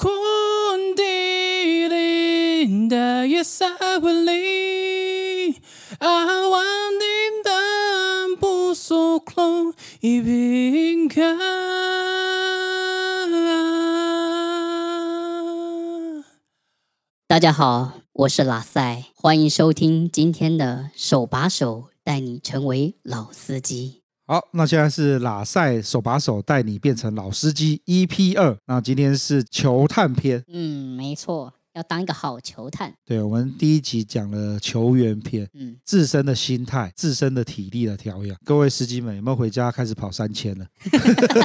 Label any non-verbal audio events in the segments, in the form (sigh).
Kundalini Yes, I believe I want in the 不所空一平开。大家好，我是拉塞，欢迎收听今天的手把手带你成为老司机。好，那现在是拉塞手把手带你变成老司机 EP 二。那今天是球探篇。嗯，没错。要当一个好球探，对，我们第一集讲了球员篇，嗯，自身的心态、自身的体力的调养。各位司机们有没有回家开始跑三千了？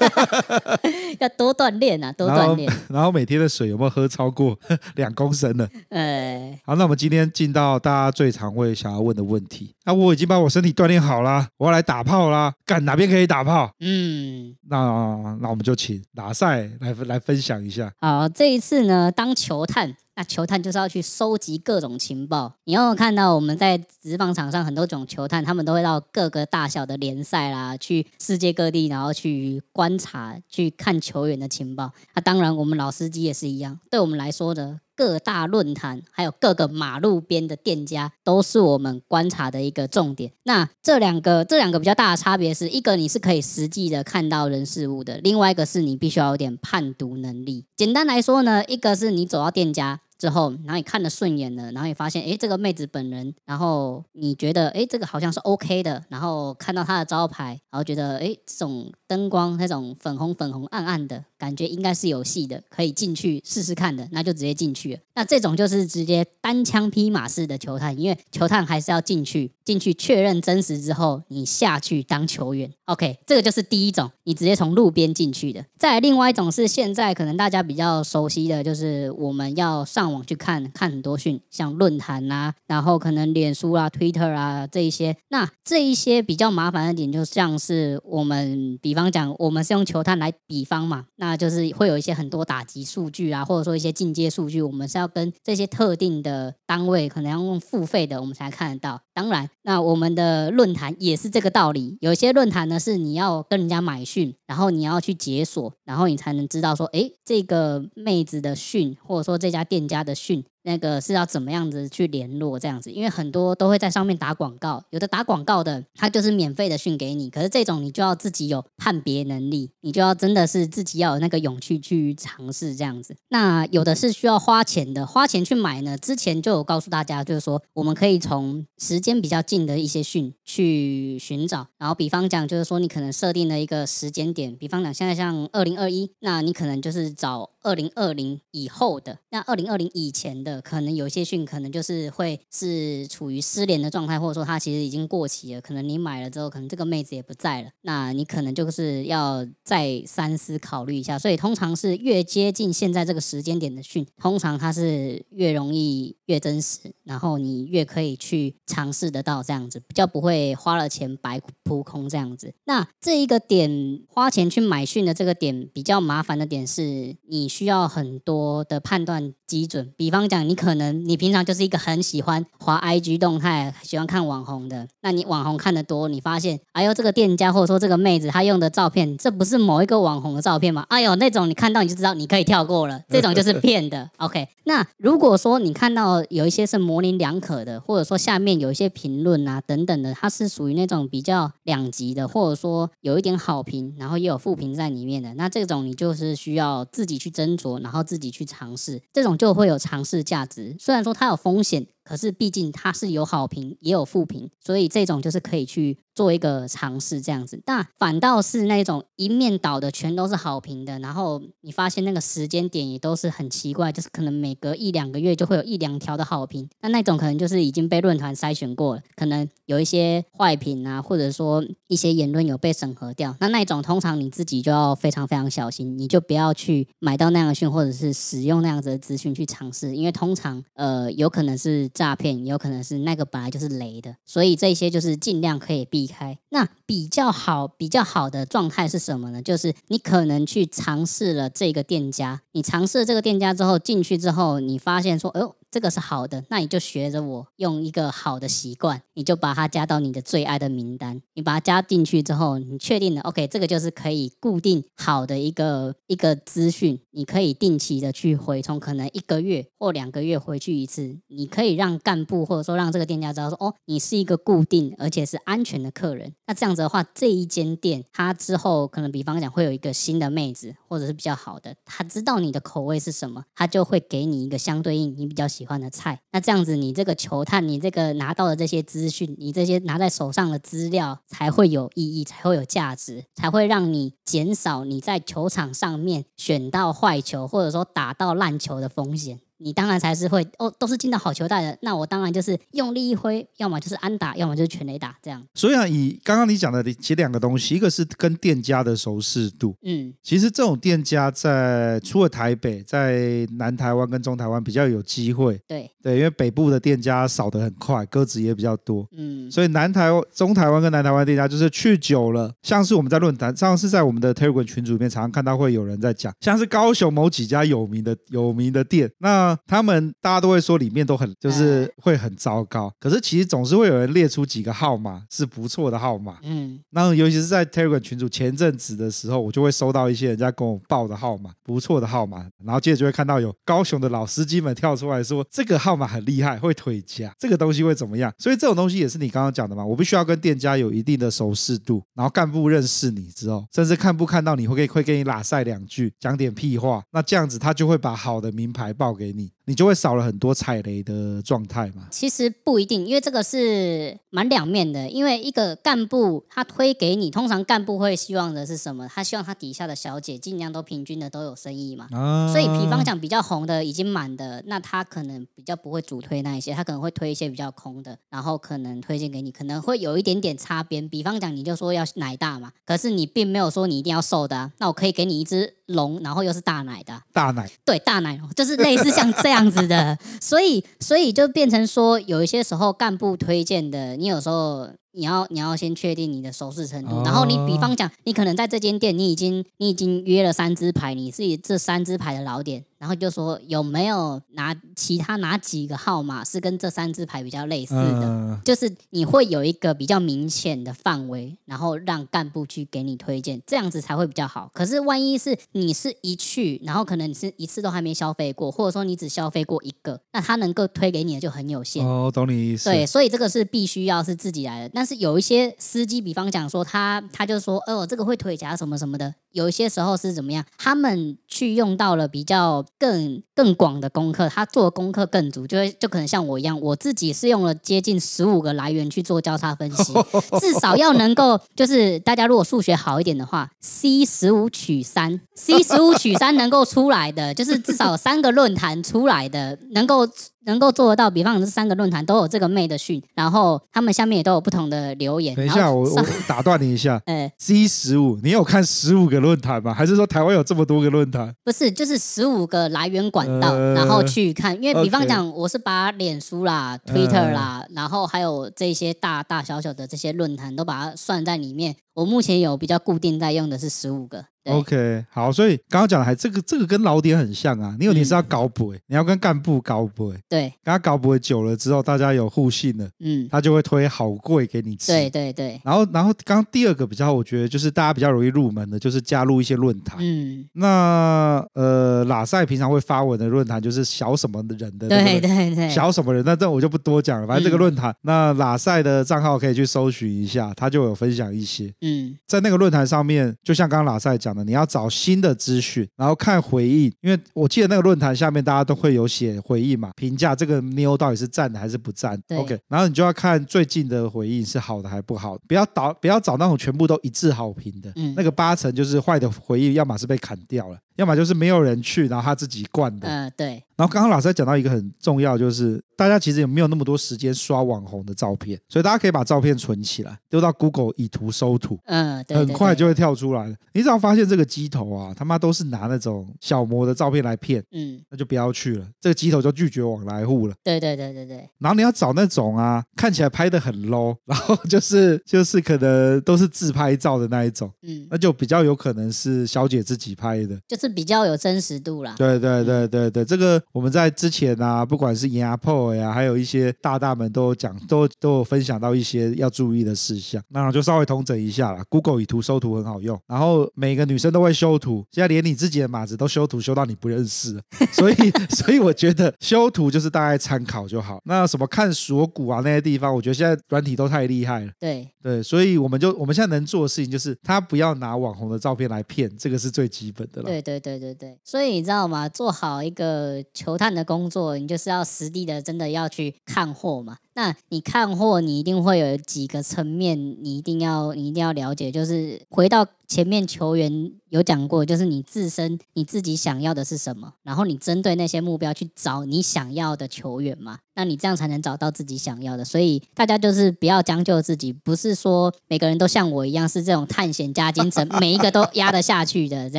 (laughs) 要多锻炼啊，多锻炼。(laughs) 然后每天的水有没有喝超过 (laughs) 两公升呢？呃，好，那我们今天进到大家最常会想要问的问题。那我已经把我身体锻炼好了，我要来打炮啦，干哪边可以打炮？嗯，那那我们就请喇赛来来分享一下。好，这一次呢，当球探。那球探就是要去收集各种情报。你有看到我们在职棒场上很多种球探，他们都会到各个大小的联赛啦，去世界各地，然后去观察、去看球员的情报。那当然，我们老司机也是一样。对我们来说的。各大论坛，还有各个马路边的店家，都是我们观察的一个重点。那这两个，这两个比较大的差别是，一个你是可以实际的看到人事物的，另外一个是你必须要有点判读能力。简单来说呢，一个是你走到店家。之后，然后你看得顺眼了，然后你发现，哎，这个妹子本人，然后你觉得，哎，这个好像是 OK 的，然后看到她的招牌，然后觉得，哎，这种灯光那种粉红粉红暗暗的感觉，应该是有戏的，可以进去试试看的，那就直接进去了。那这种就是直接单枪匹马式的球探，因为球探还是要进去，进去确认真实之后，你下去当球员。OK，这个就是第一种，你直接从路边进去的。再另外一种是现在可能大家比较熟悉的就是我们要上。网去看看很多讯，像论坛啊，然后可能脸书啊、Twitter 啊这一些，那这一些比较麻烦的点，就像是我们比方讲，我们是用球探来比方嘛，那就是会有一些很多打击数据啊，或者说一些进阶数据，我们是要跟这些特定的单位，可能要用付费的，我们才看得到。当然，那我们的论坛也是这个道理，有些论坛呢是你要跟人家买讯，然后你要去解锁，然后你才能知道说，哎，这个妹子的讯，或者说这家店家。的讯。那个是要怎么样子去联络这样子？因为很多都会在上面打广告，有的打广告的，他就是免费的讯给你。可是这种你就要自己有判别能力，你就要真的是自己要有那个勇气去尝试这样子。那有的是需要花钱的，花钱去买呢。之前就有告诉大家，就是说我们可以从时间比较近的一些讯去寻找。然后比方讲，就是说你可能设定了一个时间点，比方讲现在像二零二一，那你可能就是找二零二零以后的，那二零二零以前的。可能有些讯可能就是会是处于失联的状态，或者说它其实已经过期了。可能你买了之后，可能这个妹子也不在了，那你可能就是要再三思考虑一下。所以通常是越接近现在这个时间点的讯，通常它是越容易越真实，然后你越可以去尝试得到这样子，比较不会花了钱白扑空这样子。那这一个点花钱去买讯的这个点比较麻烦的点是，你需要很多的判断基准，比方讲。你可能你平常就是一个很喜欢滑 IG 动态，喜欢看网红的。那你网红看的多，你发现，哎呦，这个店家或者说这个妹子她用的照片，这不是某一个网红的照片吗？哎呦，那种你看到你就知道你可以跳过了，这种就是骗的。OK，(laughs) 那如果说你看到有一些是模棱两可的，或者说下面有一些评论啊等等的，它是属于那种比较两极的，或者说有一点好评，然后也有负评在里面的，那这种你就是需要自己去斟酌，然后自己去尝试，这种就会有尝试价值，虽然说它有风险。可是毕竟它是有好评也有负评，所以这种就是可以去做一个尝试这样子。那反倒是那种一面倒的全都是好评的，然后你发现那个时间点也都是很奇怪，就是可能每隔一两个月就会有一两条的好评。那那种可能就是已经被论坛筛选过了，可能有一些坏评啊，或者说一些言论有被审核掉。那那种通常你自己就要非常非常小心，你就不要去买到那样的讯，或者是使用那样子的资讯去尝试，因为通常呃有可能是。诈骗有可能是那个本来就是雷的，所以这些就是尽量可以避开。那比较好、比较好的状态是什么呢？就是你可能去尝试了这个店家，你尝试了这个店家之后进去之后，你发现说，哎呦。这个是好的，那你就学着我用一个好的习惯，你就把它加到你的最爱的名单。你把它加进去之后，你确定了，OK，这个就是可以固定好的一个一个资讯，你可以定期的去回冲，可能一个月或两个月回去一次，你可以让干部或者说让这个店家知道说，哦，你是一个固定而且是安全的客人。那这样子的话，这一间店它之后可能比方讲会有一个新的妹子，或者是比较好的，他知道你的口味是什么，他就会给你一个相对应你比较喜欢的菜。那这样子，你这个球探，你这个拿到的这些资讯，你这些拿在手上的资料才会有意义，才会有价值，才会让你减少你在球场上面选到坏球，或者说打到烂球的风险。你当然才是会哦，都是进到好球带的。那我当然就是用力一挥，要么就是安打，要么就是全垒打这样。所以啊，以刚刚你讲的其实两个东西，一个是跟店家的熟识度。嗯，其实这种店家在除了台北，在南台湾跟中台湾比较有机会。对对，因为北部的店家少得很快，鸽子也比较多。嗯，所以南台中台湾跟南台湾店家就是去久了，像是我们在论坛上是在我们的 Telegram 群组里面常常看到会有人在讲，像是高雄某几家有名的有名的店，那。他们大家都会说里面都很就是会很糟糕，可是其实总是会有人列出几个号码是不错的号码。嗯，那尤其是在 Telegram 群组前阵子的时候，我就会收到一些人家跟我报的号码，不错的号码，然后接着就会看到有高雄的老司机们跳出来说这个号码很厉害，会腿夹，这个东西会怎么样？所以这种东西也是你刚刚讲的嘛，我必须要跟店家有一定的熟识度，然后干部认识你之后，甚至看不看到你会给会给你拉赛两句，讲点屁话，那这样子他就会把好的名牌报给你。États-Unis. 你就会少了很多踩雷的状态嘛？其实不一定，因为这个是蛮两面的。因为一个干部他推给你，通常干部会希望的是什么？他希望他底下的小姐尽量都平均的都有生意嘛。啊、所以，比方讲比较红的已经满的，那他可能比较不会主推那一些，他可能会推一些比较空的，然后可能推荐给你，可能会有一点点擦边。比方讲，你就说要奶大嘛，可是你并没有说你一定要瘦的啊，那我可以给你一只龙，然后又是大奶的。大奶？对，大奶就是类似像这样。这样子的，(laughs) 所以所以就变成说，有一些时候干部推荐的，你有时候你要你要先确定你的熟识程度，然后你比方讲，你可能在这间店，你已经你已经约了三支牌，你是这三支牌的老点。然后就说有没有哪其他哪几个号码是跟这三支牌比较类似的？呃、就是你会有一个比较明显的范围，然后让干部去给你推荐，这样子才会比较好。可是万一是你是一去，然后可能你是一次都还没消费过，或者说你只消费过一个，那他能够推给你的就很有限。哦，懂你意思。对，所以这个是必须要是自己来的。但是有一些司机，比方讲说他他就说哦，这个会腿夹什么什么的。有一些时候是怎么样？他们去用到了比较更更广的功课，他做的功课更足，就会就可能像我一样，我自己是用了接近十五个来源去做交叉分析，(laughs) 至少要能够就是大家如果数学好一点的话，C 十五取三，C 十五取三能够出来的，就是至少三个论坛出来的能够。能够做得到，比方说这三个论坛都有这个妹的讯，然后他们下面也都有不同的留言。等一下，我我 (laughs) 打断你一下。哎，(laughs) C 十五，你有看十五个论坛吗？还是说台湾有这么多个论坛？不是，就是十五个来源管道，呃、然后去看。因为比方讲，我是把脸书啦、呃、Twitter 啦，然后还有这些大大小小的这些论坛都把它算在里面。我目前有比较固定在用的是十五个。OK，好，所以刚刚讲的还这个这个跟老点很像啊。你有点是要搞不、嗯、你要跟干部搞不对，跟他搞不久了之后，大家有互信了，嗯，他就会推好贵给你吃。对对对。然后然后刚刚第二个比较，我觉得就是大家比较容易入门的，就是加入一些论坛。嗯。那呃，拉塞平常会发文的论坛就是小什么的人的，对对对。小什么人，那这我就不多讲了。反正这个论坛，嗯、那拉塞的账号可以去搜寻一下，他就有分享一些。嗯。在那个论坛上面，就像刚刚拉塞讲。你要找新的资讯，然后看回应，因为我记得那个论坛下面大家都会有写回应嘛，评价这个妞到底是赞的还是不赞。对 OK，然后你就要看最近的回应是好的还不好，不要找不要找那种全部都一致好评的，嗯，那个八成就是坏的回应，要么是被砍掉了。要么就是没有人去，然后他自己灌的。嗯、呃，对。然后刚刚老师还讲到一个很重要，就是大家其实也没有那么多时间刷网红的照片，所以大家可以把照片存起来，丢到 Google 以图搜图。嗯、呃，对，对，对，很快就会跳出来了。你只要发现这个机头啊，他妈都是拿那种小模的照片来骗，嗯，那就不要去了，这个机头就拒绝往来户了。对对对对对。然后你要找那种啊，看起来拍的很 low，然后就是 (laughs) 就是可能都是自拍照的那一种，嗯，那就比较有可能是小姐自己拍的，就是。比较有真实度啦。对对对对对，这个我们在之前啊，不管是牙破呀，还有一些大大们都有讲，都都有分享到一些要注意的事项。那就稍微统整一下啦。Google 以图搜图很好用，然后每个女生都会修图，现在连你自己的码子都修图修到你不认识，(laughs) 所以所以我觉得修图就是大概参考就好。那什么看锁骨啊那些地方，我觉得现在软体都太厉害了。对对，所以我们就我们现在能做的事情就是，他不要拿网红的照片来骗，这个是最基本的了。对对对对对对，所以你知道吗？做好一个球探的工作，你就是要实地的，真的要去看货嘛。那你看货，你一定会有几个层面，你一定要你一定要了解，就是回到前面球员有讲过，就是你自身你自己想要的是什么，然后你针对那些目标去找你想要的球员嘛，那你这样才能找到自己想要的。所以大家就是不要将就自己，不是说每个人都像我一样是这种探险家精神，每一个都压得下去的这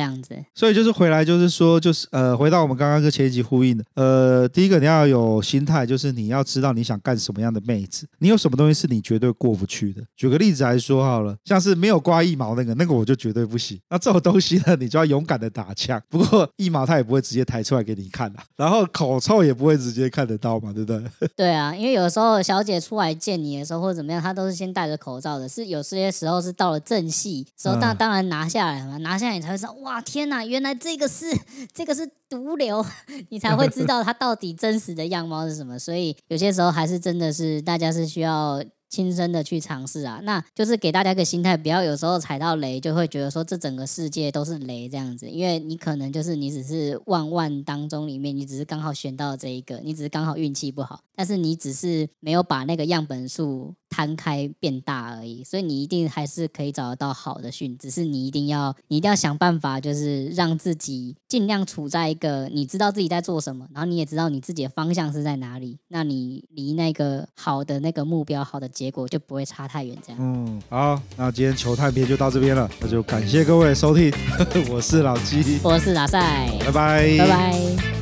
样子。(laughs) 所以就是回来就是说，就是呃，回到我们刚刚跟前一集呼应的，呃，第一个你要有心态，就是你要知道你想干什么样的妹子，你有什么东西是你绝对过不去的。举个例子来说好了，像是没有刮腋毛那个，那个我就绝对不行。那这种东西呢，你就要勇敢的打枪。不过腋毛他也不会直接抬出来给你看啊，(laughs) 然后口臭也不会直接看得到嘛，对不对？(laughs) 对啊，因为有时候小姐出来见你的时候或者怎么样，她都是先戴着口罩的。是有些时候是到了正戏时候，当当然拿下来嘛，拿下来你才会说，哇，天哪，原来这个是 (laughs) 这个是毒瘤，你才会知道它到底真实的样貌是什么。所以有些时候还是真是大家是需要。亲身的去尝试啊，那就是给大家一个心态，不要有时候踩到雷就会觉得说这整个世界都是雷这样子，因为你可能就是你只是万万当中里面，你只是刚好选到这一个，你只是刚好运气不好，但是你只是没有把那个样本数摊开变大而已，所以你一定还是可以找得到好的训，只是你一定要你一定要想办法，就是让自己尽量处在一个你知道自己在做什么，然后你也知道你自己的方向是在哪里，那你离那个好的那个目标好的。结果就不会差太远，这样。嗯，好，那今天球探篇就到这边了，那就感谢各位收听，(laughs) 我是老鸡，我是老赛，拜拜，拜拜。